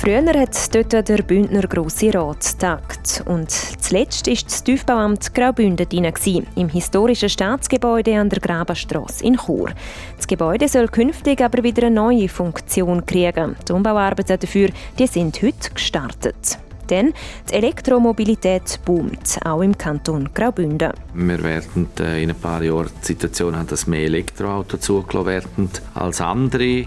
Früher hat dort der Bündner Grosse Rat tagt und zuletzt war das Tiefbauamt Graubünden im historischen Staatsgebäude an der Grabenstrasse in Chur. Das Gebäude soll künftig aber wieder eine neue Funktion kriegen. Die Umbauarbeiten dafür die sind heute gestartet. Denn die Elektromobilität boomt, auch im Kanton Graubünden. Wir werden äh, in ein paar Jahren die Situation haben, dass mehr Elektroautos zugelassen werden als andere.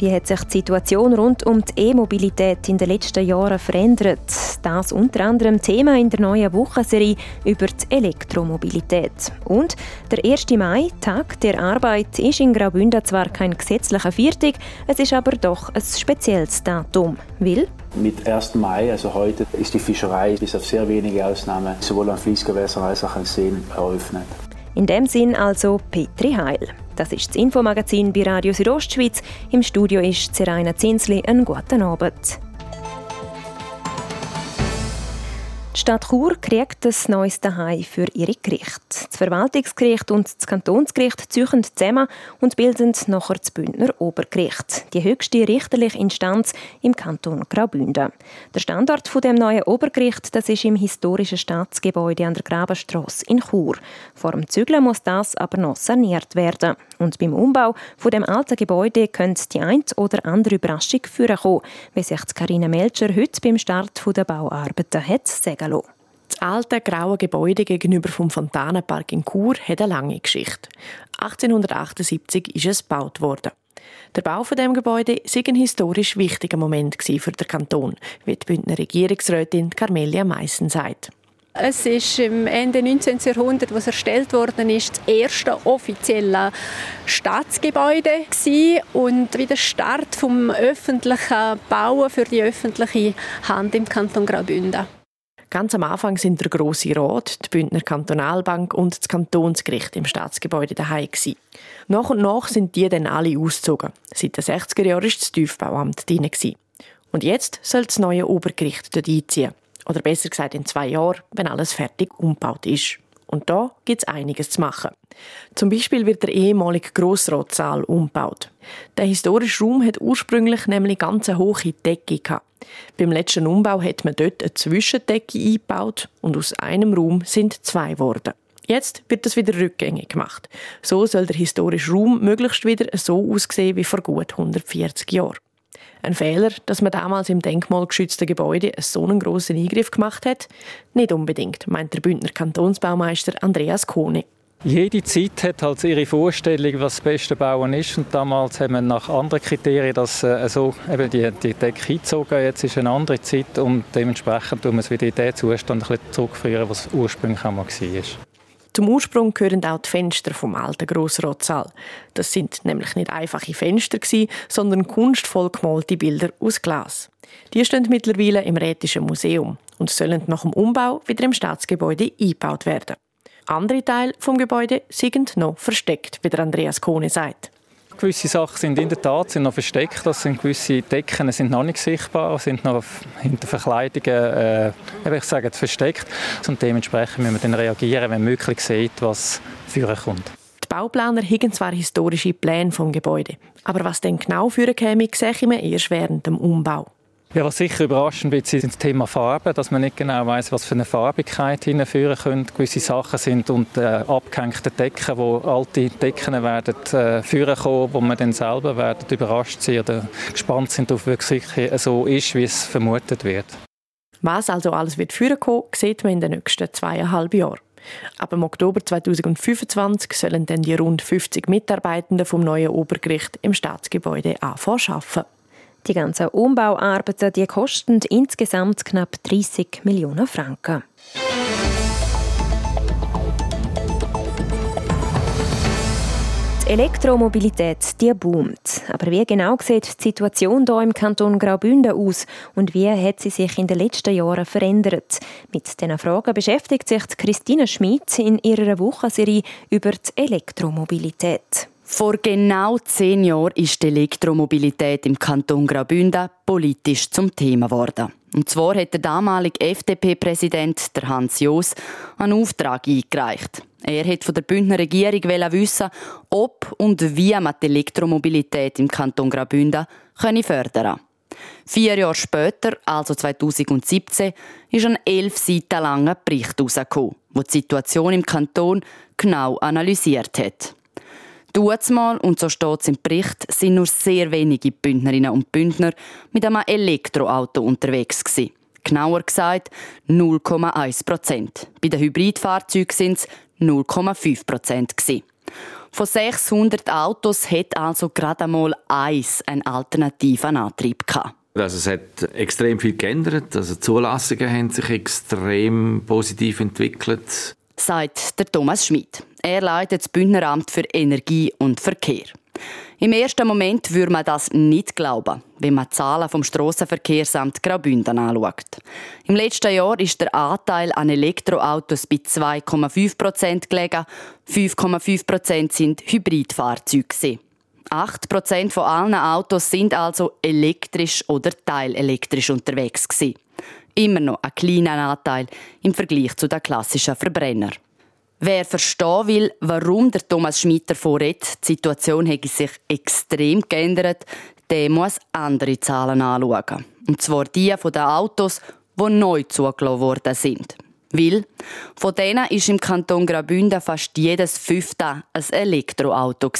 Wie hat sich die Situation rund um die E-Mobilität in den letzten Jahren verändert? Das unter anderem Thema in der neuen Wochenserie über die Elektromobilität. Und der 1. Mai, Tag der Arbeit, ist in Graubünden zwar kein gesetzlicher Viertag, es ist aber doch ein spezielles Datum. Will? Mit 1. Mai, also heute, ist die Fischerei bis auf sehr wenige Ausnahmen sowohl an Fließgewässern als auch an Seen eröffnet. In dem Sinn also Petri Heil. Das ist das Infomagazin bei Radio Südostschweiz. Im Studio ist Seraina Zinsli. Einen guten Abend. Die Stadt Chur kriegt das neues Daheim für ihre Gerichte. Das Verwaltungsgericht und das Kantonsgericht ziehen zusammen und bilden nachher das Bündner Obergericht, die höchste richterliche Instanz im Kanton Graubünden. Der Standort von dem neuen Obergericht das ist im historischen Staatsgebäude an der Grabenstrasse in Chur. Vor dem Zügeln muss das aber noch saniert werden. Und beim Umbau von dem alten Gebäude könnte die ein oder andere Überraschung führen wie sich Karina Melcher heute beim Start der Bauarbeiten hat sagen Hallo. Das alte graue Gebäude gegenüber vom Fontanenpark in Chur hat eine lange Geschichte. 1878 ist es gebaut worden. Der Bau von dem Gebäude war ein historisch wichtiger Moment für den Kanton, wie die Bündner Regierungsrätin Carmelia Meissen sagt. Es ist im Ende 19. Jahrhundert, was erstellt worden ist, das erste offizielle Staatsgebäude gewesen und wie der Start vom öffentlichen Bauen für die öffentliche Hand im Kanton Graubünden. Ganz am Anfang sind der Grosse Rat, die Bündner Kantonalbank und das Kantonsgericht im Staatsgebäude daheim. Nach und nach sind die dann alle ausgezogen. Seit den 60er Jahren war das Tiefbauamt drin. Und jetzt soll das neue Obergericht dort einziehen. Oder besser gesagt in zwei Jahren, wenn alles fertig umgebaut ist. Und da gibt es einiges zu machen. Zum Beispiel wird der ehemalige Grossratssaal umgebaut. Der historische Raum hat ursprünglich nämlich ganz eine hohe Decke gehabt. Beim letzten Umbau hat man dort eine Zwischendecke eingebaut und aus einem Raum sind zwei geworden. Jetzt wird das wieder rückgängig gemacht. So soll der historische Raum möglichst wieder so aussehen wie vor gut 140 Jahren. Ein Fehler, dass man damals im denkmalgeschützten Gebäude so einen grossen Eingriff gemacht hat? Nicht unbedingt, meint der Bündner Kantonsbaumeister Andreas Kohne. Jede Zeit hat halt ihre Vorstellung, was das beste Bauen ist. Und damals haben wir nach anderen Kriterien das äh, so eben die, die Decke eingezogen. Jetzt ist eine andere Zeit und dementsprechend tun wir es wieder in den Zustand ein bisschen zurückführen, was ursprünglich einmal war. Zum Ursprung gehören auch die Fenster vom alten Grossratssaal. Das sind nämlich nicht einfache Fenster sondern kunstvoll gemalte Bilder aus Glas. Die stehen mittlerweile im Rätischen Museum und sollen nach dem Umbau wieder im Staatsgebäude eingebaut werden. Andere Teile vom Gebäude sind noch versteckt, wie der Andreas Kohne sagt. Gewisse Sachen sind in der Tat sind noch versteckt. Das sind gewisse Decken sind noch nicht sichtbar, sind noch hinter Verkleidungen, äh, ich sage, versteckt. Und dementsprechend müssen wir dann reagieren, wenn möglich sieht, was führen kommt. Die Bauplaner haben zwar historische Pläne vom Gebäude, aber was denn genau führen käme, sehe ich mir erst während dem Umbau. Ja, was sicher überraschend wird, ist das Thema Farbe, dass man nicht genau weiß, was für eine Farbigkeit hinführen könnte. Gewisse Sachen sind unter äh, abgehängten Decken, wo alte Decken werden äh, führen kommen, wo man dann selber werden überrascht sein oder gespannt sind, ob es wirklich so ist, wie es vermutet wird. Was also alles wird führen kommen, sieht man in den nächsten zweieinhalb Jahren. Ab im Oktober 2025 sollen dann die rund 50 Mitarbeitenden vom neuen Obergericht im Staatsgebäude anfangen arbeiten. Die ganzen Umbauarbeiten die kosten insgesamt knapp 30 Millionen Franken. Die Elektromobilität die boomt. Aber wie genau sieht die Situation hier im Kanton Graubünden aus und wie hat sie sich in den letzten Jahren verändert? Mit diesen Fragen beschäftigt sich Christine Schmidt in ihrer Wochenserie über die Elektromobilität. Vor genau zehn Jahren ist die Elektromobilität im Kanton Graubünden politisch zum Thema geworden. Und zwar hat der damalige FDP-Präsident Hans Joos einen Auftrag eingereicht. Er hat von der Bündner Regierung wissen, ob und wie man die Elektromobilität im Kanton Graubünden fördern könne. Vier Jahre später, also 2017, ist ein elf Seiten langer Bericht herausgekommen, der die Situation im Kanton genau analysiert hat. Dutzmal, und so steht es im Bericht, sind nur sehr wenige Bündnerinnen und Bündner mit einem Elektroauto unterwegs gewesen. Genauer gesagt 0,1 Prozent. Bei den Hybridfahrzeugen sind es 0,5 Prozent Von 600 Autos hat also gerade einmal eins einen alternativen Antrieb gehabt. Also es hat extrem viel geändert. Also Zulassungen haben sich extrem positiv entwickelt. Sagt der Thomas Schmid. Er leitet das Bündneramt für Energie und Verkehr. Im ersten Moment würde man das nicht glauben, wenn man die Zahlen vom Strassenverkehrsamt Graubünden anschaut. Im letzten Jahr ist der Anteil an Elektroautos bei 2,5 Prozent gelegen. 5,5 Prozent sind Hybridfahrzeuge. 8 Prozent von allen Autos sind also elektrisch oder teilelektrisch unterwegs Immer noch ein kleiner Anteil im Vergleich zu den klassischen Verbrennern. Wer verstehen will, warum der Thomas Schmidt davon redet, die Situation hätte sich extrem geändert, der muss andere Zahlen anschauen. Und zwar die von den Autos, die neu zugelassen worden sind. Weil von denen ist im Kanton Graubünden fast jedes fünfte ein Elektroauto.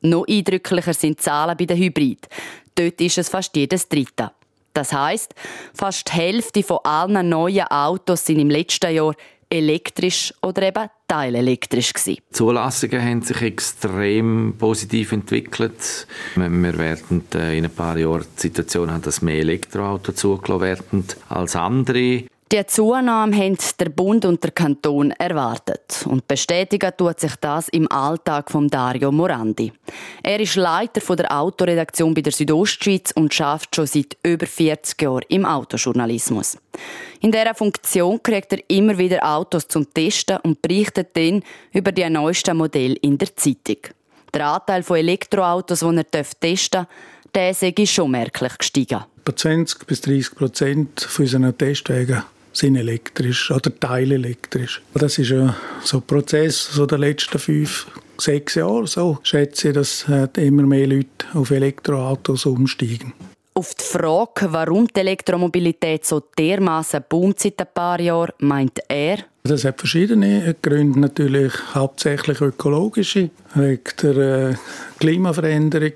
Noch eindrücklicher sind die Zahlen bei den Hybrid. Dort ist es fast jedes dritte. Das heißt, fast die Hälfte von allen neuen Autos sind im letzten Jahr elektrisch oder eben teilelektrisch gewesen. Die Zulassungen haben sich extrem positiv entwickelt. Wir werden äh, in ein paar Jahren die Situation haben, dass mehr Elektroautos zugelassen werden als andere. Die Zunahme haben der Bund und der Kanton erwartet. Und bestätigen tut sich das im Alltag von Dario Morandi. Er ist Leiter der Autoredaktion bei der Südostschweiz und schafft schon seit über 40 Jahren im Autojournalismus. In dieser Funktion kriegt er immer wieder Autos zum Testen und berichtet dann über die neuesten Modelle in der Zeitung. Der Anteil von Elektroautos, die er testen darf, der ist schon merklich gestiegen. Etwa 20 bis 30 Prozent von unseren Testwagen sind elektrisch oder teilelektrisch. Das ist ja so ein Prozess so der letzten fünf, sechs Jahre. So schätze ich, dass äh, immer mehr Leute auf Elektroautos umsteigen. Auf die Frage, warum die Elektromobilität so dermaßen boomt seit ein paar Jahren, meint er, das hat verschiedene Gründe, natürlich hauptsächlich ökologische. Wegen der äh, Klimaveränderung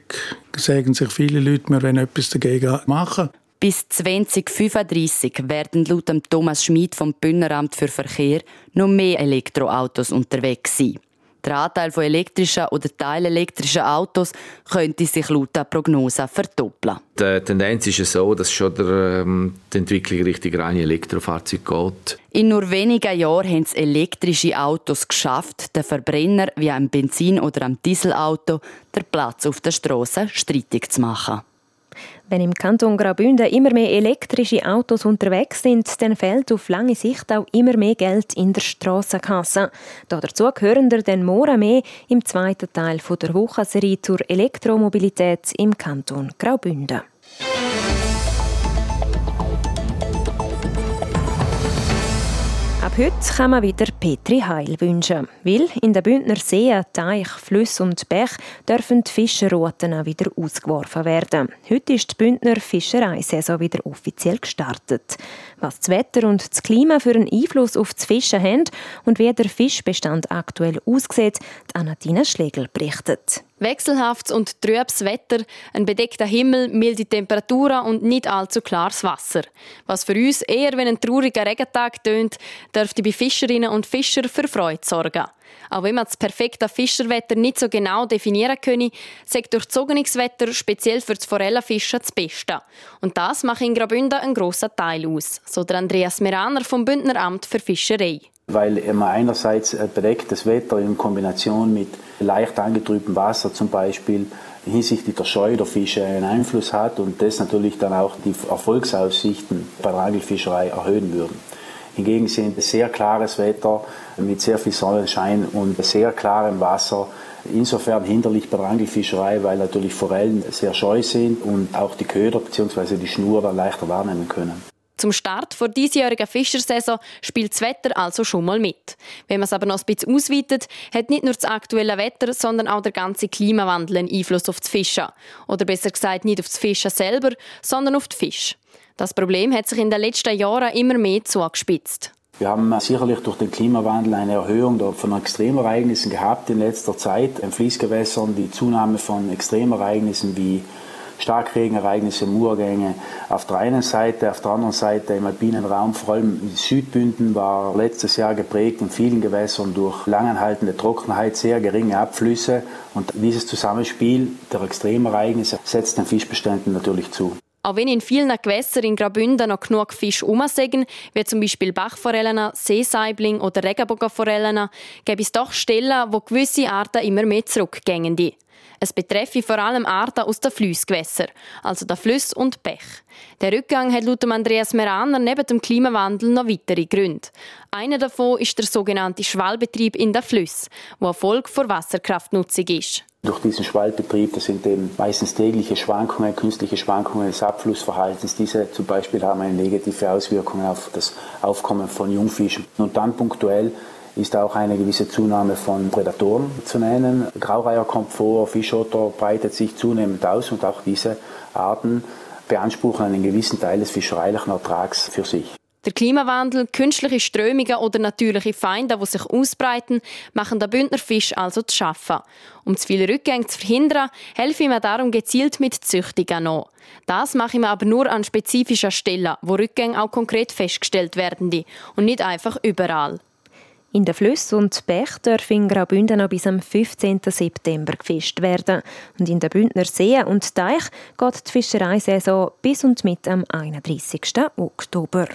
sagen sich viele Leute, wir wollen etwas dagegen machen. Bis 2035 werden laut Thomas Schmid vom Bündneramt für Verkehr noch mehr Elektroautos unterwegs sein. Der Anteil von elektrischen oder teilelektrischen Autos könnte sich laut der Prognose verdoppeln. Die Tendenz ist so, dass schon der, ähm, die Entwicklung Richtung reine Elektrofahrzeuge geht. In nur wenigen Jahren haben es elektrische Autos geschafft, den Verbrenner wie ein Benzin- oder ein Dieselauto den Platz auf der Straße streitig zu machen. Wenn im Kanton Graubünden immer mehr elektrische Autos unterwegs sind, dann fehlt auf lange Sicht auch immer mehr Geld in der Strassenkasse. Dazu gehören wir dann morgen mehr im zweiten Teil der Wochenserie zur Elektromobilität im Kanton Graubünden. Heute kann man wieder Petri Heil wünschen, weil in den Bündner Seen, Teich, Flüsse und Bech dürfen die Fischerrouten wieder ausgeworfen werden. Heute ist die Bündner Fischereisaison wieder offiziell gestartet. Was das Wetter und das Klima für einen Einfluss auf das Fischen haben und wie der Fischbestand aktuell aussieht, Anatina Schlegel berichtet. Wechselhaftes und trübes Wetter, ein bedeckter Himmel, milde Temperaturen und nicht allzu klares Wasser. Was für uns eher wie ein trauriger Regentag tönt, dürfte bei Fischerinnen und Fischern für Freude sorgen. Auch wenn man das perfekte Fischerwetter nicht so genau definieren könne, sagt durchzogenes Wetter speziell für das Forellenfischen das Beste. Und das macht in Graubünden einen grossen Teil aus, so der Andreas Meraner vom Bündner Amt für Fischerei weil immer einerseits bedecktes Wetter in Kombination mit leicht angetrübtem Wasser zum Beispiel hinsichtlich der Scheu der Fische einen Einfluss hat und das natürlich dann auch die Erfolgsaussichten bei der Angelfischerei erhöhen würden. Hingegen sind sehr klares Wetter mit sehr viel Sonnenschein und sehr klarem Wasser insofern hinderlich bei der Angelfischerei, weil natürlich Forellen sehr scheu sind und auch die Köder bzw. die Schnur dann leichter wahrnehmen können. Zum Start der diesjährigen Fischersaison spielt das Wetter also schon mal mit. Wenn man es aber noch ein bisschen ausweitet, hat nicht nur das aktuelle Wetter, sondern auch der ganze Klimawandel einen Einfluss auf das Fischen. Oder besser gesagt nicht auf das Fischen selber, sondern auf die Fische. Das Problem hat sich in den letzten Jahren immer mehr zugespitzt. Wir haben sicherlich durch den Klimawandel eine Erhöhung von Extremereignissen gehabt in letzter Zeit. In Fließgewässern die Zunahme von Extremereignissen wie Starkregenereignisse, Murgänge auf der einen Seite, auf der anderen Seite im alpinen Raum, vor allem Südbünden war letztes Jahr geprägt in vielen Gewässern durch langanhaltende Trockenheit, sehr geringe Abflüsse und dieses Zusammenspiel der Extremereignisse setzt den Fischbeständen natürlich zu. Auch wenn in vielen Gewässern in Graubünden noch genug Fisch rumsägen, wie zum Beispiel Bachforellen, Seesaibling oder Regenbogenforellen, gibt es doch Stellen, wo gewisse Arten immer mehr zurückgehen. Es betreffe vor allem Arten aus den Flussgewässern, also der Flüsse und Bech. Der Rückgang hat laut Andreas Meraner neben dem Klimawandel noch weitere Gründe. Einer davon ist der sogenannte Schwallbetrieb in den Flüssen, wo eine Folge vor Wasserkraftnutzung ist. Durch diesen Schwallbetrieb, das sind eben meistens tägliche Schwankungen, künstliche Schwankungen des Abflussverhaltens. Diese zum Beispiel haben eine negative Auswirkung auf das Aufkommen von Jungfischen. Und dann punktuell ist auch eine gewisse Zunahme von Prädatoren zu nennen. Graureiher kommt vor, Fischotter breitet sich zunehmend aus und auch diese Arten beanspruchen einen gewissen Teil des fischereilichen Ertrags für sich. Der Klimawandel, künstliche Strömungen oder natürliche Feinde, die sich ausbreiten, machen den Bündnerfisch also zu schaffen. Um zu viele Rückgänge zu verhindern, helfe ich mir darum gezielt mit Züchtungen an. Das mache ich mir aber nur an spezifischen Stellen, wo Rückgänge auch konkret festgestellt werden und nicht einfach überall. In den Flüssen und Bächen dürfen in Graubünden noch bis am 15. September gefischt werden. Und in den Bündner Seen und Teich geht die Fischereisaison bis und mit am 31. Oktober.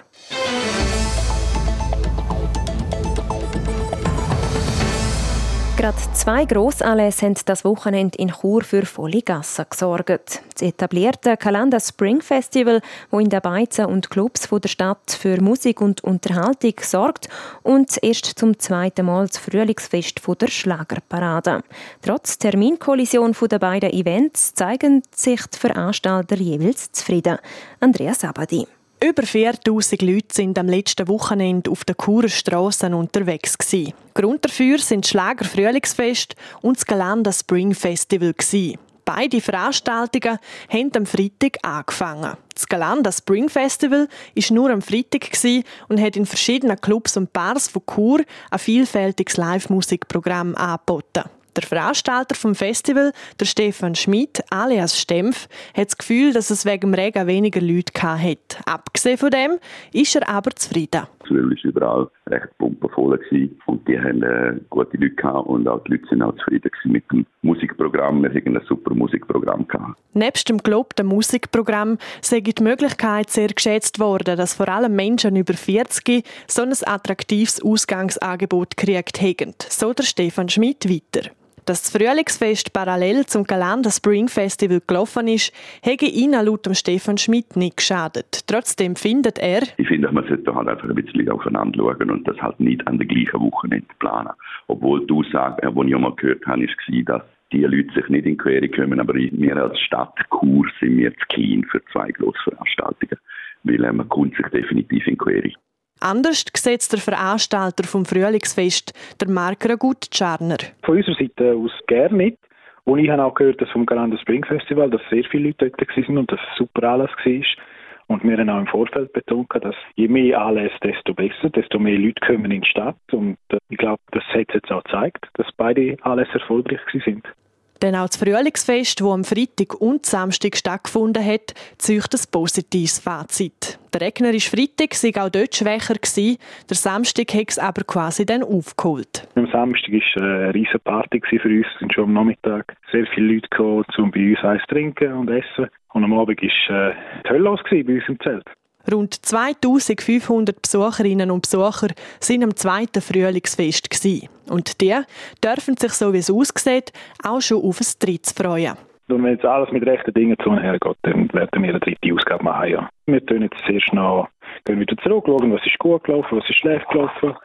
Gerade zwei Grossanlässe haben das Wochenende in Chur für volle Gassen gesorgt. Das etablierte Kalanda Spring Festival, wo in den Beizen und Clubs der Stadt für Musik und Unterhaltung sorgt und erst zum zweiten Mal das Frühlingsfest der Schlagerparade. Trotz Terminkollision der beiden Events zeigen sich die Veranstalter jeweils zufrieden. Andrea Sabadi. Über 4000 Leute sind am letzten Wochenende auf den Churer Strassen unterwegs. Gewesen. Grund dafür sind Schlager Frühlingsfest und das Galanda Spring Festival. Gewesen. Beide Veranstaltungen haben am Freitag angefangen. Das Galanda Spring Festival war nur am Freitag und hat in verschiedenen Clubs und Bars von Chur ein vielfältiges Live-Musikprogramm angeboten. Der Veranstalter vom Festival, der Stefan Schmidt, alias Stempf, hat das Gefühl, dass es wegen dem Regen weniger Leute hat. Abgesehen von dem ist er aber zufrieden. Es war überall recht pumpenvoll und die haben äh, gute Leute gehabt und auch die Leute sind auch zufrieden mit dem Musikprogramm. Wir hatten ein super Musikprogramm gehabt. Nebst dem gelobten Musikprogramm sei die Möglichkeit sehr geschätzt worden, dass vor allem Menschen über 40 so ein attraktives Ausgangsangebot gekriegt haben. So der Stefan Schmidt weiter. Dass das Frühlingsfest parallel zum Galanda Spring Festival gelaufen ist, hätte ihnen laut Stefan Schmidt nicht geschadet. Trotzdem findet er, ich finde, man sollte halt einfach ein bisschen aufeinander schauen und das halt nicht an der gleichen Wochenende planen. Obwohl die Aussage, die ich mal gehört habe, war, dass die Leute sich nicht in Quere kommen, aber wir als Stadt Chur sind wir zu klein für zwei grosse Veranstaltungen, weil äh, man kommt sich definitiv in Quere. Anders sieht der Veranstalter vom Frühlingsfest, der Mark Ragut-Czarner. Von unserer Seite aus gerne nicht. Und ich habe auch gehört, dass vom Galanda Spring Festival, dass sehr viele Leute dort waren und dass es super alles war. Und wir haben auch im Vorfeld betont, dass je mehr Anlässe, desto besser, desto mehr Leute kommen in die Stadt. Und äh, ich glaube, das hat jetzt auch gezeigt, dass beide Anlässe erfolgreich sind. Denn auch das Frühlingsfest, das am Freitag und Samstag stattgefunden hat, zeugt ein positives Fazit. Der regnerische Freitag war auch dort schwächer. Gewesen. Der Samstag hat es aber quasi dann aufgeholt. Am Samstag war eine riesige Party für uns. Es sind schon am Nachmittag sehr viele Leute gekommen, um bei uns eins zu trinken und essen. Und am Abend war äh, die Hölle los bei uns im Zelt. Rund 2500 Besucherinnen und Besucher sind am zweiten Frühlingsfest. Gewesen. Und die dürfen sich, so wie es aussieht, auch schon auf ein drittes freuen. Und wenn jetzt alles mit rechten Dingen zu hergeht, dann werden wir eine dritte Ausgabe machen. Ja. Wir tun jetzt zuerst noch gehen wieder zurück, schauen, was ist gut gelaufen, was ist schlecht gelaufen,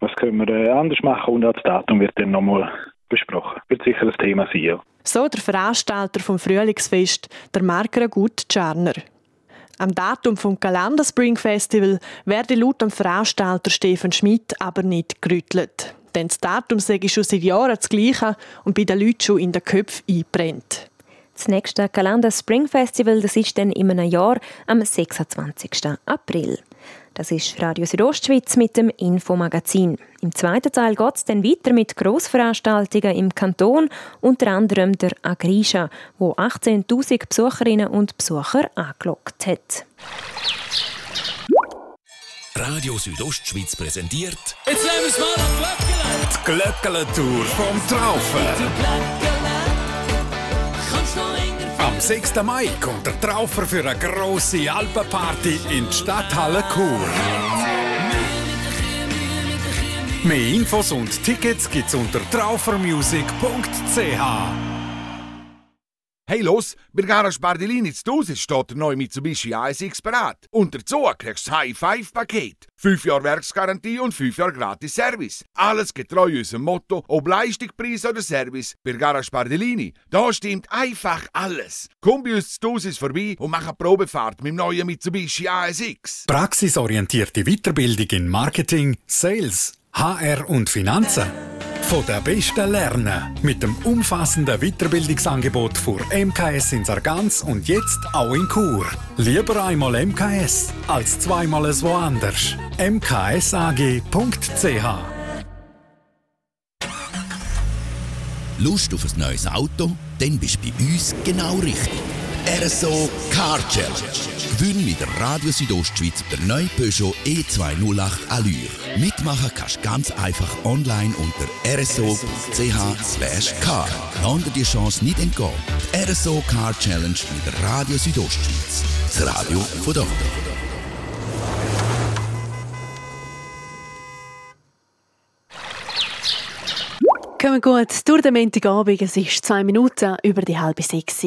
was können wir äh, anders machen und das Datum wird dann nochmal besprochen. Wird sicher ein Thema sein, ja. So der Veranstalter vom Frühlingsfest, der Marker Gut Czarner. Am Datum vom Kalender Spring Festival werde laut dem Veranstalter Stefan Schmidt aber nicht gerüttelt. Denn das Datum sei schon seit Jahren das gleiche und bei den Leuten schon in den Köpfen einbrennt. Das nächste Kalender Spring Festival das ist dann in einem Jahr am 26. April. Das ist Radio Südostschweiz mit dem Infomagazin. Im zweiten Teil geht es dann weiter mit Grossveranstaltungen im Kanton, unter anderem der Agrisha, wo 18.000 Besucherinnen und Besucher angelockt hat. Radio Südostschweiz präsentiert Jetzt nehmen wir es mal an die Glöckele-Tour vom Traufen. Am 6. Mai kommt der Traufer für eine grosse Alpenparty in die Stadthalle Chur. Mehr Infos und Tickets gibt's unter traufermusic.ch. Hey los, bei Garage Bardellini zu Hause steht der neue Mitsubishi ASX bereit. Und dazu kriegst du das High-Five-Paket. 5 Jahre Werksgarantie und 5 Jahre gratis Service. Alles getreu unserem Motto, ob Leistung, Preis oder Service. Bei Garage Bardellini, da stimmt einfach alles. Komm bei uns zu Hause vorbei und mach eine Probefahrt mit dem neuen Mitsubishi ASX. Praxisorientierte Weiterbildung in Marketing, Sales, HR und Finanzen. Von der Besten lernen. Mit dem umfassenden Weiterbildungsangebot für MKS in Sargans und jetzt auch in Chur. Lieber einmal MKS als zweimal es woanders. mksag.ch Lust auf ein neues Auto? Dann bist du bei uns genau richtig. RSO Car Challenge. Gewinn mit der Radio Südostschweiz der neue Peugeot E208 Allure. Mitmachen kannst du ganz einfach online unter rso.ch car. Lass die Chance nicht entgehen. Die RSO Car Challenge mit der Radio Südostschweiz. Das Radio von dort. Kommen gut durch den Montagabend. Es ist zwei Minuten über die halbe sechs.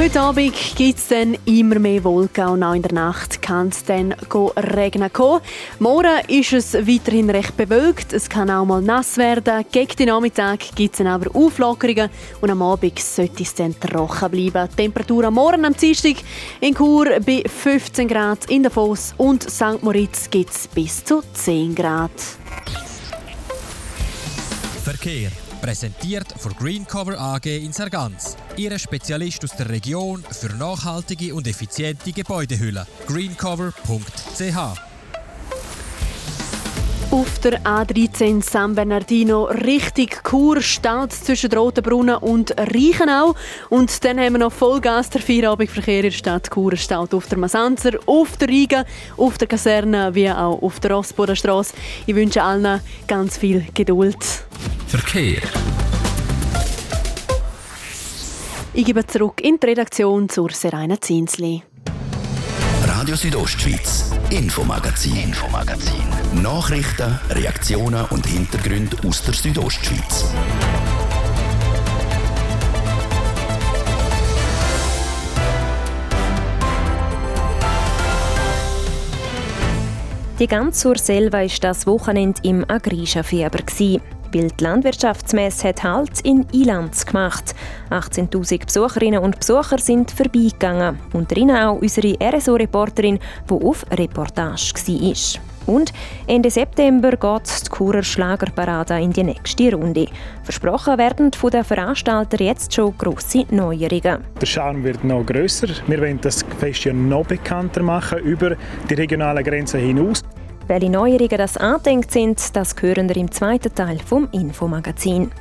Heute Abend gibt es dann immer mehr Wolken und auch in der Nacht kann es dann regnen kommen. Morgen ist es weiterhin recht bewölkt, es kann auch mal nass werden. Gegen den Nachmittag gibt es dann aber Auflockerungen und am Abend sollte es dann trocken bleiben. Die Temperatur am Morgen am Dienstag in Chur bei 15 Grad, in der Foss und St. Moritz gibt es bis zu 10 Grad. Verkehr. Präsentiert von Greencover AG in Sargans. Ihre Spezialist aus der Region für nachhaltige und effiziente Gebäudehülle. greencover.ch Auf der A13 San Bernardino richtig Chur staut zwischen Rotenbrunnen und Reichenau. Und dann haben wir noch Vollgas der Feierabendverkehr in der Stadt Chur staut auf der Masanzer, auf der Riga, auf der Kaserne wie auch auf der Rossbodenstrasse. Ich wünsche allen ganz viel Geduld. Verkehr. Ich gebe zurück in die Redaktion zur Serena Zinsli. Radio Südostschweiz, Infomagazin, Infomagazin. Nachrichten, Reaktionen und Hintergründe aus der Südostschweiz. Die ganze Surselva war das Wochenende im Agrisha-Fieber. Weil die Landwirtschaftsmesse hat Halt in Ilanz gemacht. 18'000 Besucherinnen und Besucher sind vorbeigegangen. Unter ihnen auch unsere RSO-Reporterin, die auf Reportage war. Und Ende September geht die Churer Schlagerparade in die nächste Runde. Versprochen werden von den Veranstaltern jetzt schon grosse Neuerungen. Der Charme wird noch grösser. Wir wollen das Fest ja noch bekannter machen, über die regionalen Grenzen hinaus. Welche Neuerungen das andenkt sind, das hören wir im zweiten Teil vom Infomagazin.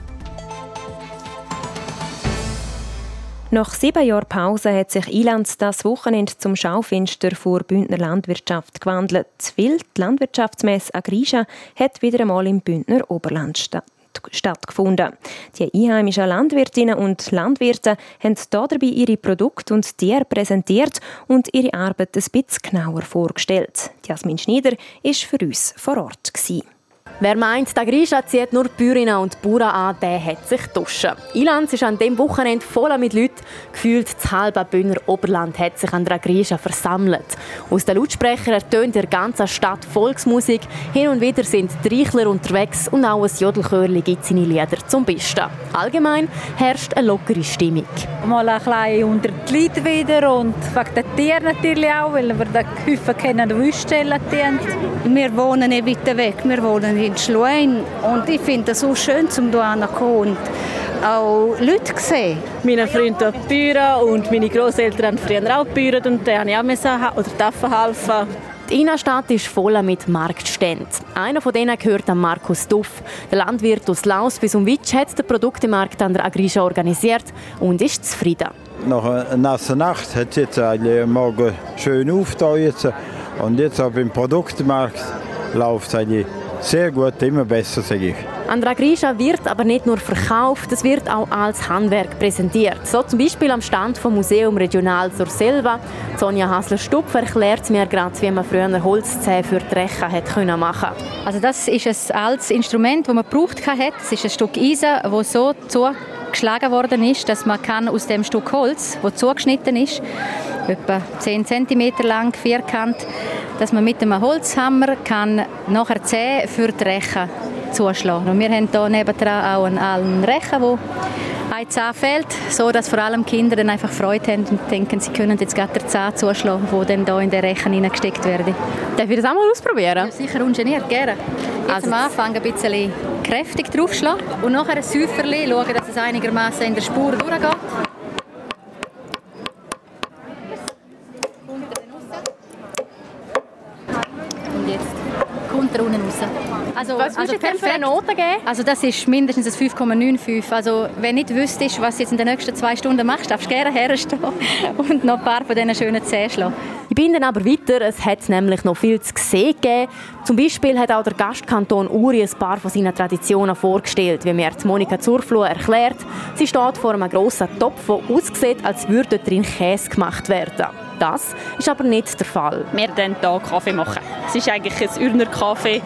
Nach sieben Jahren Pause hat sich Ilanz das Wochenende zum Schaufenster vor Bündner Landwirtschaft gewandelt. Weil die Landwirtschaftsmesse Agrisha hat wieder einmal im Bündner Oberland statt stattgefunden. Die einheimischen Landwirtinnen und Landwirte haben dabei ihre Produkte und Tiere präsentiert und ihre Arbeit ein bisschen genauer vorgestellt. Jasmin Schneider war für uns vor Ort. Gewesen. Wer meint, der Grisha zieht nur Bäuerinnen und Bauern an, der hat sich duschen. Ilanz ist an dem Wochenende voll mit Leuten. Gefühlt das halbe Bühner Oberland hat sich an der Grisha versammelt. Aus den Lautsprechern ertönt der ganze Stadt Volksmusik. Hin und wieder sind die Reichler unterwegs und auch ein Jodelchörli gibt seine Lieder zum Besten. Allgemein herrscht eine lockere Stimmung. Mal ein bisschen unter die Leute wieder und wegen den Tieren natürlich auch, weil wir den Häufen kennen, Wüststellen Wir wohnen nicht weiter weg. Wir wohnen in Schluein. Und ich finde es so schön, um hier hinzukommen und auch Leute zu sehen. Meine Freunde Büren und meine Großeltern haben früher auch gebührt und da habe ich auch müssen, oder helfen. Die Innenstadt ist voll mit Marktständen. Einer von denen gehört an Markus Duff. Der Landwirt aus Laus bis um Witsch hat den Produktemarkt an der Agrisha organisiert und ist zufrieden. Nach einer nassen Nacht hat es jetzt eigentlich morgen schön aufgetan. Und jetzt auch beim Produktemarkt läuft es eigentlich sehr gut, immer besser, sage ich. Andra Grisha wird aber nicht nur verkauft, es wird auch als Handwerk präsentiert. So zum Beispiel am Stand vom Museum Regional zur Selva. Sonja Hasler-Stupf erklärt mir gerade, wie man früher Holzzähne für die Rechen hat können machen Also das ist ein altes Instrument, das man gebraucht hat. Es ist ein Stück Eisen, das so zugeschlagen worden ist, dass man kann aus dem Stück Holz, das zugeschnitten ist, etwa 10 cm lang, vierkant, dass man mit einem Holzhammer kann nachher Zähne für die Rechen zuschlagen. Und wir haben hier nebendran auch einen, Rechen, der ein Zahn fehlt, so dass vor allem Kinder dann einfach Freude haben und denken, sie können jetzt gerade den Zahn zuschlagen, der dann hier in den Rechen hineingesteckt wird. Darf ich das auch mal ausprobieren? Ja, sicher ungeniert, gerne. Jetzt also am Anfang ein bisschen kräftig draufschlagen und nachher ein Säuferli schauen, dass es einigermaßen in der Spur durchgeht. Also, was also du für eine Note geben? Also das ist mindestens ein 5,95. Also wenn du nicht wüsstest, was du jetzt in den nächsten zwei Stunden machst, darfst du gerne herstehen und noch ein paar von diesen schönen Zähnen schlagen. Ich bin dann aber weiter. Es hat nämlich noch viel zu sehen gegeben. Zum Beispiel hat auch der Gastkanton Uri ein paar von seinen Traditionen vorgestellt, wie mir Monika Zurfloh erklärt. Sie steht vor einem grossen Topf, der aussieht, als würde drin Käse gemacht werden. Das ist aber nicht der Fall. Wir machen hier Kaffee. Machen. Es ist eigentlich ein Urner Kaffee,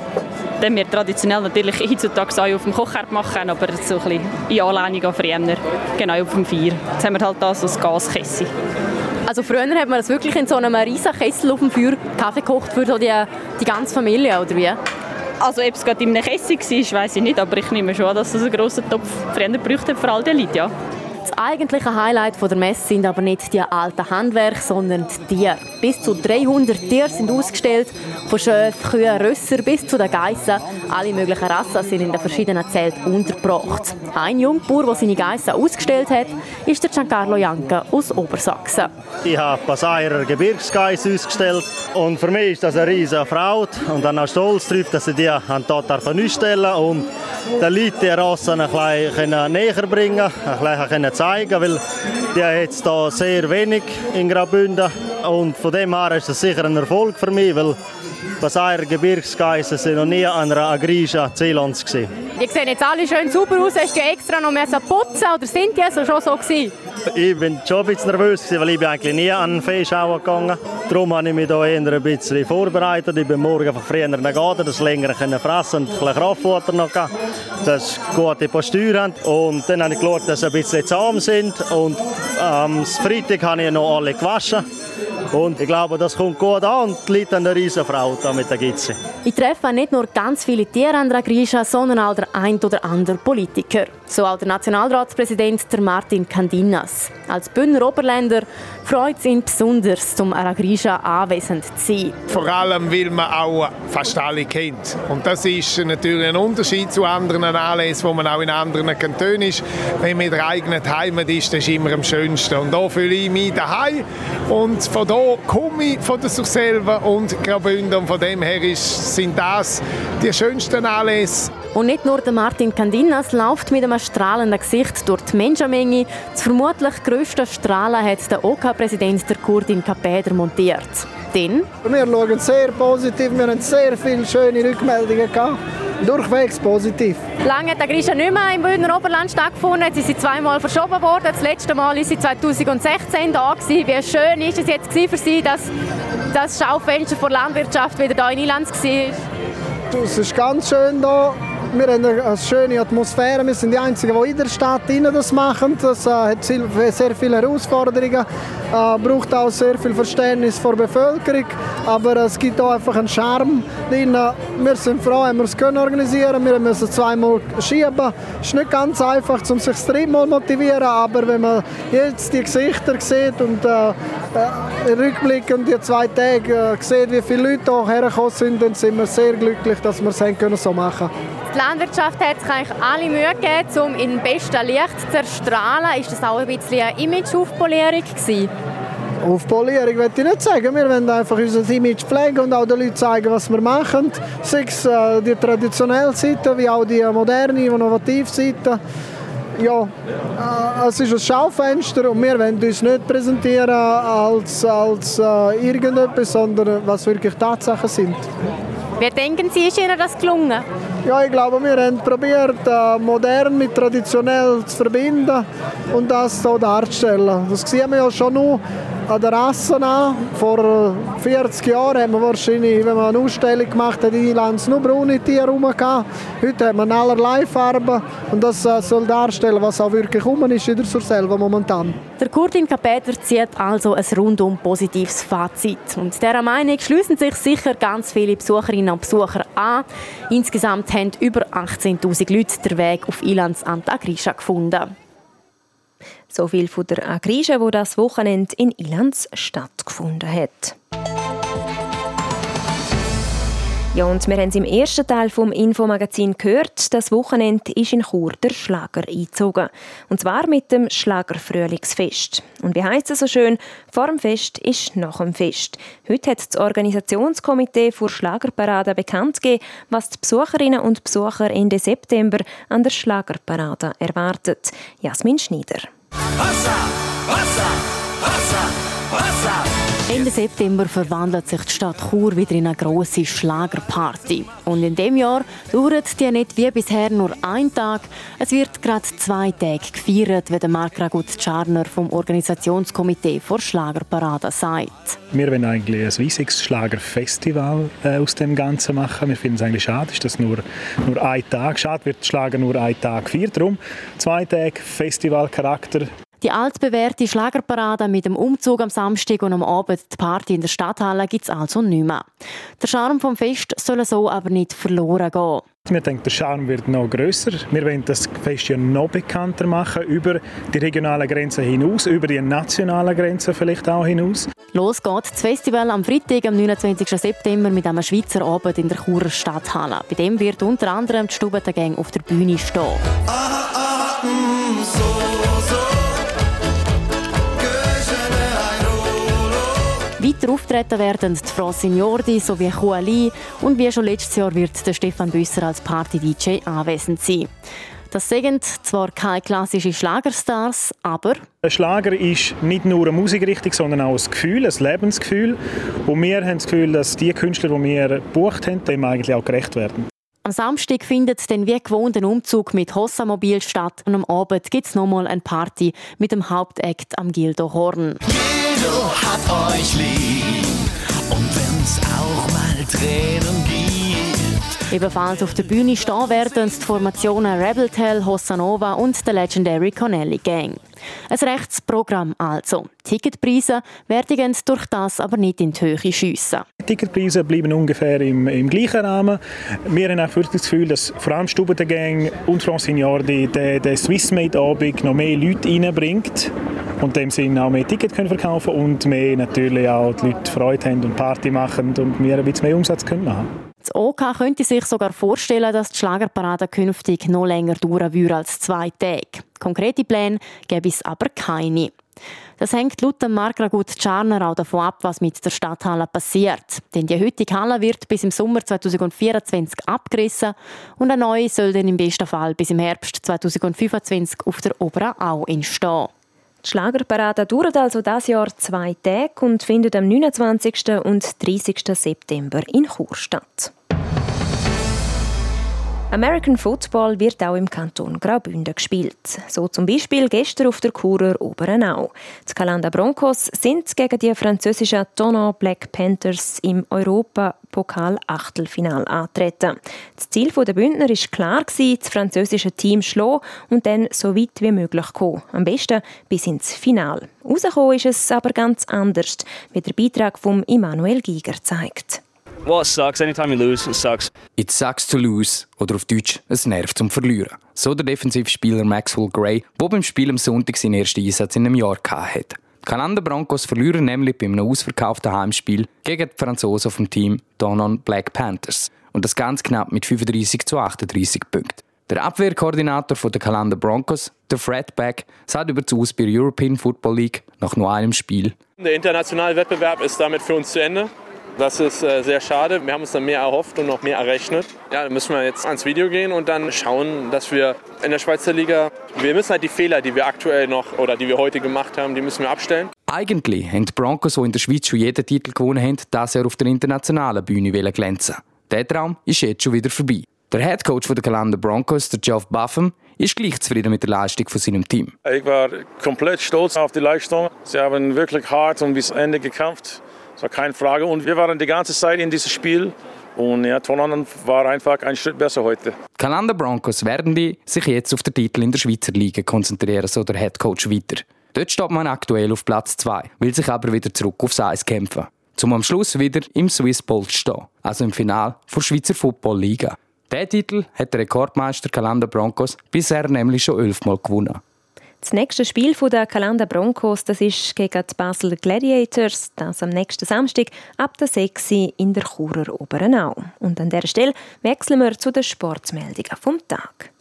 den wir traditionell natürlich heutzutage auch auf dem Kochherd machen, aber so ein bisschen in Anlehnung an früher, genau auf dem Feuer. Jetzt haben wir halt das als Gaskessel. Also früher hat man das wirklich in so einem riesen Kessel auf dem Feuer Kaffee gekocht für die, die ganze Familie, oder wie? Also ob es gerade in einem Kessel war, weiß ich nicht, aber ich nehme schon an, dass es einen grossen Topf früher gebraucht hat für all die Leute, ja. Das eigentliche Highlight der Messe sind aber nicht die alten Handwerke, sondern die Tiere. Bis zu 300 Tiere sind ausgestellt, von Schöfen, Kühen, Rösser bis zu den Geissen. Alle möglichen Rassen sind in den verschiedenen Zelten untergebracht. Ein Jungbauer, der seine Geissen ausgestellt hat, ist der Giancarlo Janke aus Obersachsen. Ich habe Passairer Gebirgsgeiss ausgestellt und für mich ist das eine riesige Freude und dann stolz darauf, dass ich die an dort ausstellen und den Leuten die Rassen ein bisschen näher bringen, ein bisschen zeigen weil die jetzt hier sehr wenig in Graubünden. Und von dem her ist das sicher ein Erfolg für mich, weil Basaier Gebirgsgeissen sind noch nie an einer Agrisha Zeelands gesehen. Die sehen jetzt alle schön super aus. Hast du extra noch putzen oder sind die also schon so gewesen? Ich bin schon ein bisschen nervös, weil ich bin eigentlich nie an einen Fehlschauer gegangen. Darum habe ich mich hier eher ein bisschen vorbereitet. Ich bin morgen einfach früher gegangen, das länger fressen und ein bisschen Kraftfutter noch gehabt. Dass gute Postur haben. Und dann habe ich geschaut, dass sie ein bisschen zahm sind. Und am Freitag habe ich noch alle gewaschen. Und ich glaube, das kommt gut an und liegt an der Riesenfrau da mit der Gitze. Ich treffe nicht nur ganz viele Tiere an der Grisha, sondern auch der ein oder andere Politiker. So auch der Nationalratspräsident der Martin Candinas. Als Bündner Oberländer freut es ihn besonders, zum Aragrisha anwesend zu sein. Vor allem, weil man auch fast alle kennt. Und das ist natürlich ein Unterschied zu anderen Anlässen, wo man auch in anderen Kantonen ist. Wenn man in der eigenen Heimat ist, das ist immer am schönsten. Und da fühle ich mich daheim. Und von da komme ich von der selber und Graubünden. Und von dem her ist, sind das die schönsten Anlässe. Und nicht nur der Martin Candinas läuft mit einem strahlenden Gesicht durch die Menschenmenge. Das vermutlich grösste Strahlen hat der OK-Präsident der Kurdin Kapeder montiert. Denn wir schauen sehr positiv, wir haben sehr viele schöne Rückmeldungen gehabt. durchwegs positiv. Lange hat der Grisha nicht mehr im Bündner Oberland stattgefunden. Sie sind zweimal verschoben worden. Das letzte Mal war sie 2016 da. Gewesen. Wie schön ist es jetzt für Sie, dass das Schaufenster der Landwirtschaft wieder hier in Ilanz war? Es ist ganz schön hier wir haben eine schöne Atmosphäre. Wir sind die Einzigen, die in der Stadt das machen. Das äh, hat sehr viele Herausforderungen, äh, braucht auch sehr viel Verständnis der Bevölkerung. Aber es gibt auch einfach einen Charme drin. Wir sind froh, dass wir es können organisieren Wir müssen zweimal schieben. Es ist nicht ganz einfach, um sich das dreimal motivieren. Aber wenn man jetzt die Gesichter sieht und äh, äh, rückblickend die zwei Tage äh, sieht, wie viele Leute hierher gekommen sind, dann sind wir sehr glücklich, dass wir es so machen können. Die Landwirtschaft hat sich eigentlich alle Mühe gegeben, um in bestem Licht zu erstrahlen. Ist das auch ein bisschen eine Image-Aufpolierung Aufpolierung würde ich nicht sagen. Wir wollen einfach unser Image pflegen und auch den Leuten zeigen, was wir machen. Sei es äh, die traditionelle Seite, wie auch die moderne, innovative Seite. Ja, äh, es ist ein Schaufenster und wir wollen uns nicht präsentieren als, als äh, irgendetwas, sondern was wirklich Tatsachen sind. Wie denken Sie, ist Ihnen das gelungen? Ja, ich glaube, wir haben probiert, äh, modern mit traditionell zu verbinden und das so darzustellen. Das sehen wir ja schon nur an der Rasse an. Vor 40 Jahren haben wir wahrscheinlich, wenn man eine Ausstellung gemacht hat, in Lanz nur braune Tiere rum. Heute haben wir allerlei Farben und das äh, soll darstellen, was auch wirklich rum ist in der Surselva momentan. Der Kurtin Kapeter zieht also ein rundum positives Fazit. Und dieser Meinung schließen sich sicher ganz viele Besucherinnen und Besucher an. Insgesamt haben über 18.000 Leute den Weg auf Ilanz Antagrisha gefunden. So viel von der Agrische, wo das Wochenende in Ilanz stattgefunden hat. Ja, und wir haben es im ersten Teil vom Infomagazin gehört. Das Wochenende ist in Chur der Schlager eingezogen. Und zwar mit dem Schlagerfrühlingsfest. Und wie heißt es so schön? Vor dem Fest ist nach dem Fest. Heute hat das Organisationskomitee für Schlagerparade bekannt gegeben, was die Besucherinnen und Besucher Ende September an der Schlagerparade erwartet. Jasmin Schneider. Wasser, Wasser, Wasser, Wasser. Ende September verwandelt sich die Stadt Chur wieder in eine grosse Schlagerparty. Und in dem Jahr dauert die nicht wie bisher nur ein Tag. Es wird gerade zwei Tage gefeiert, wie der Mark Ragut Scharner vom Organisationskomitee vor Schlagerparade sagt. Wir wollen eigentlich ein riesiges Schlagerfestival äh, aus dem Ganzen machen. Wir finden es eigentlich schade, dass nur, nur ein Tag schade wird Schlager nur ein Tag gefeiert. Darum zwei Tage Festivalcharakter. Die altbewährte Schlagerparade mit dem Umzug am Samstag und am Abend die Party in der Stadthalle gibt es also nicht mehr. Der Charme vom Fest soll so aber nicht verloren gehen. Wir denken, der Charme wird noch größer. Wir wollen das Fest ja noch bekannter machen, über die regionalen Grenzen hinaus, über die nationalen Grenzen vielleicht auch hinaus. Los geht das Festival am Freitag, am 29. September, mit einem Schweizer Abend in der Churer Stadthalle. Bei dem wird unter anderem die Stubentengang auf der Bühne stehen. Ah, ah, mm, so. Weiter auftreten werden die Francine Jordi sowie Kuali und wie schon letztes Jahr wird der Stefan Büsser als Party-DJ anwesend sein. Das sind zwar keine klassischen Schlagerstars, aber... Ein Schlager ist nicht nur eine Musikrichtung, sondern auch ein Gefühl, ein Lebensgefühl. Und wir haben das Gefühl, dass die Künstler, die wir gebucht haben, dem eigentlich auch gerecht werden. Am Samstag findet dann wie gewohnt ein Umzug mit Hossa-Mobil statt und am Abend gibt es nochmal eine Party mit dem Hauptakt am Gildo Horn. Gildo hat euch lieb und wenn's auch mal Tränen gibt. Ebenfalls auf der Bühne stehen werden die Formationen Rebel Tell, Hossa Nova und der Legendary Connelly Gang. Ein rechtes Programm also. Ticketpreise werden durch das aber nicht in die Höhe schiessen. Die Ticketpreise bleiben ungefähr im, im gleichen Rahmen. Wir haben auch das Gefühl, dass vor allem Stubentengang und Francine Jordi den, den Swissmade-Abend noch mehr Leute reinbringt und dem Sinn auch mehr Tickets können verkaufen und mehr natürlich auch die Leute Freude haben und Party machen und wir ein bisschen mehr Umsatz können machen das OK könnte sich sogar vorstellen, dass die Schlagerparade künftig noch länger dauern würde als zwei Tage. Konkrete Pläne gäbe es aber keine. Das hängt laut Mark Ragut Czarner auch davon ab, was mit der Stadthalle passiert. Denn die heutige Halle wird bis im Sommer 2024 abgerissen und eine neue soll dann im besten Fall bis im Herbst 2025 auf der Oberen Au entstehen. Die Schlagerparade dauert also das Jahr zwei Tage und findet am 29. und 30. September in Chur statt. American Football wird auch im Kanton Graubünden gespielt. So zum Beispiel gestern auf der Churer Oberenau. Die Kalanda Broncos sind gegen die französischen Tonon Black Panthers im Europapokal-Achtelfinal antreten. Das Ziel der Bündner war klar, das französische Team zu schlagen und dann so weit wie möglich kommen. Am besten bis ins Finale. Rausgekommen ist es aber ganz anders, wie der Beitrag von Immanuel Giger zeigt. Well, it sucks. Anytime you lose, it sucks. It sucks to lose. Oder auf Deutsch, es nervt zum Verlieren. So der Defensivspieler Maxwell Gray, der beim Spiel am Sonntag seinen ersten Einsatz in einem Jahr hatte. Die Kanada Broncos verlieren nämlich bei einem ausverkauften Heimspiel gegen die Franzosen vom Team Donon Black Panthers. Und das ganz knapp mit 35 zu 38 Punkten. Der Abwehrkoordinator der Kalanda Broncos, der Fred Beck, sagt über die Aus bei der European Football League nach nur einem Spiel. Der internationale Wettbewerb ist damit für uns zu Ende. Das ist äh, sehr schade. Wir haben uns dann mehr erhofft und noch mehr errechnet. Ja, dann müssen wir jetzt ans Video gehen und dann schauen, dass wir in der Schweizer Liga, wir müssen halt die Fehler, die wir aktuell noch oder die wir heute gemacht haben, die müssen wir abstellen. Eigentlich haben die Broncos, die in der Schweiz schon jeden Titel gewonnen haben, das Jahr auf der internationalen Bühne glänzen Der Traum ist jetzt schon wieder vorbei. Der Head Coach der Kalender Broncos, der Geoff Buffum, ist gleich zufrieden mit der Leistung von seinem Team. Ich war komplett stolz auf die Leistung. Sie haben wirklich hart und bis Ende gekämpft. Das war keine Frage. Und wir waren die ganze Zeit in diesem Spiel. Und ja, Tonanen war einfach ein Schritt besser heute. Kalender Broncos werden die sich jetzt auf den Titel in der Schweizer Liga konzentrieren, so der Head Coach weiter. Dort steht man aktuell auf Platz 2, will sich aber wieder zurück aufs Eis kämpfen. Zum am Schluss wieder im Swiss Bowl stehen, also im Finale der Schweizer Football Liga. Diesen Titel hat der Rekordmeister Kalender Broncos bisher nämlich schon elfmal gewonnen. Das nächste Spiel der Kalanda Broncos das ist gegen die Basel Gladiators, das am nächsten Samstag ab der 6 in der Churer Oberenau. Und an dieser Stelle wechseln wir zu den Sportmeldungen vom Tag.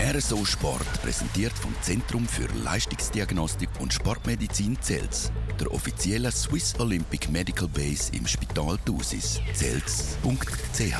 RSO Sport präsentiert vom Zentrum für Leistungsdiagnostik und Sportmedizin Zels, der offiziellen Swiss Olympic Medical Base im Spital Thusis, zels.ch.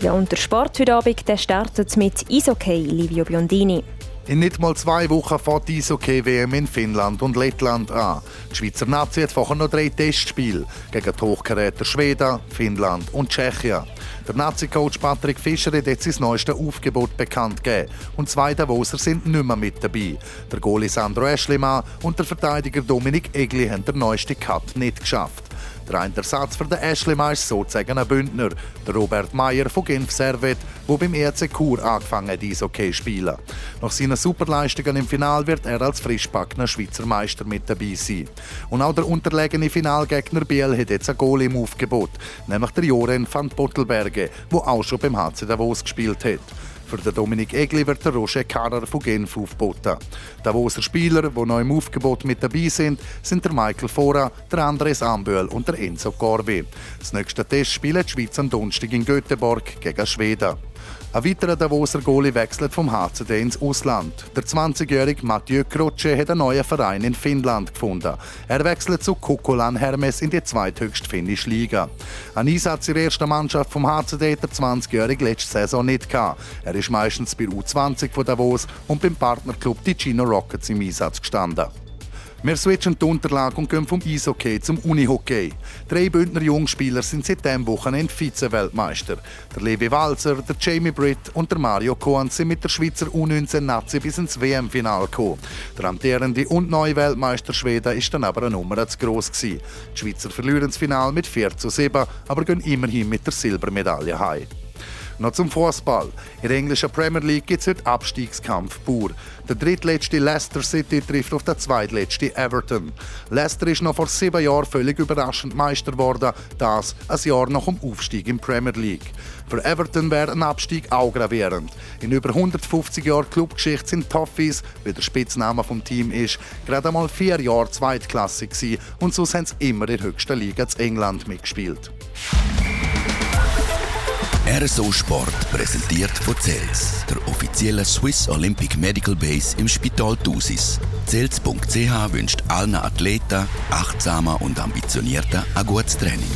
Ja, und der Sport heute Abend der startet mit Isokay Livio Biondini. In nicht mal zwei Wochen fährt die Eishockey-WM in Finnland und Lettland an. Die Schweizer Nazi hat vorher noch drei Testspiele gegen die Hochkaräter Schweden, Finnland und Tschechien. Der Nazi-Coach Patrick Fischer hat jetzt sein neuestes Aufgebot bekannt gegeben. Und zwei Davoser sind nicht mehr mit dabei. Der Goalie Sandro Eschlimann und der Verteidiger Dominik Egli haben den neuesten Cut nicht geschafft. Der eine Ersatz für den Ashley ist sozusagen ein Bündner, der Robert Meyer von Genf Servet, der beim ERC Chur angefangen hat, Eishockey spielen. Nach seinen Superleistungen im Finale wird er als frischbackener Schweizer Meister mit dabei sein. Und auch der unterlegene Finalgegner Biel hat jetzt ein Goal im Aufgebot, nämlich der Joren van Bottelberge, der auch schon beim HC Davos gespielt hat. Für den Dominik Egli wird der Roger Karer von Genf aufgeboten. Davoser Spieler, die noch im Aufgebot mit dabei sind, sind der Michael Fora, der Andres Amböhl und der Enzo Corvi. Das nächste Test spielt die Schweiz am Donnerstag in Göteborg gegen Schweden. Ein weiterer Davoser Goalie wechselt vom HCD ins Ausland. Der 20-jährige Mathieu Croce hat einen neuen Verein in Finnland gefunden. Er wechselt zu Kokkolan Hermes in die zweithöchste finnische Liga. Ein Einsatz in der ersten Mannschaft vom HCD hat der 20-jährige letzte Saison nicht gehabt. Er ist meistens bei U20 von Davos und beim Partnerclub Ticino Rockets im Einsatz gestanden. Wir switchen die Unterlage und gehen vom Eishockey zum Unihockey. Drei Bündner Jungspieler sind seit diesem Wochenende Vize-Weltmeister. Der Levi Walzer, der Jamie Britt und der Mario Kohn sind mit der Schweizer U19-Nazi bis ins WM-Final gekommen. Der amtierende und neue Weltmeister Schweden ist dann aber eine Nummer zu gross gewesen. Die Schweizer verlieren das Final mit 4 zu 7, aber gehen immerhin mit der Silbermedaille heim. Noch zum Fußball. In der englischen Premier League gibt es heute Abstiegskampf pur. Der drittletzte Leicester City trifft auf den zweitletzten Everton. Leicester ist noch vor sieben Jahren völlig überraschend Meister geworden, das ein Jahr nach dem Aufstieg in Premier League. Für Everton wäre ein Abstieg auch gravierend. In über 150 Jahren Clubgeschichte sind Toffees, wie der Spitzname vom Team ist, gerade einmal vier Jahre zweitklassig gewesen und so haben sie immer in der höchsten Liga zu England mitgespielt. RSO Sport präsentiert von CELS, der offiziellen Swiss Olympic Medical Base im Spital Thusis. CELS.ch wünscht allen Athleten, achtsamer und ambitionierter ein gutes Training.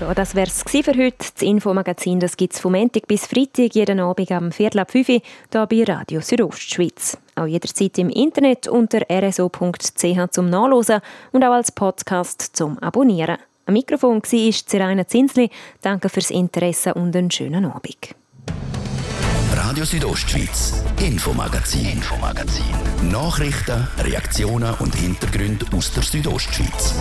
Ja, das wäre es für heute. Das Infomagazin gibt es vom Montag bis Freitag jeden Abend am Viertel ab 5 Uhr hier bei Radio Südostschweiz. Auch jederzeit im Internet unter rso.ch zum Nachlesen und auch als Podcast zum Abonnieren. Am Mikrofon war Zeraina Zinsli. Danke fürs Interesse und einen schönen Abend. Radio Südostschweiz, Infomagazin, Infomagazin. Nachrichten, Reaktionen und Hintergründe aus der Südostschweiz.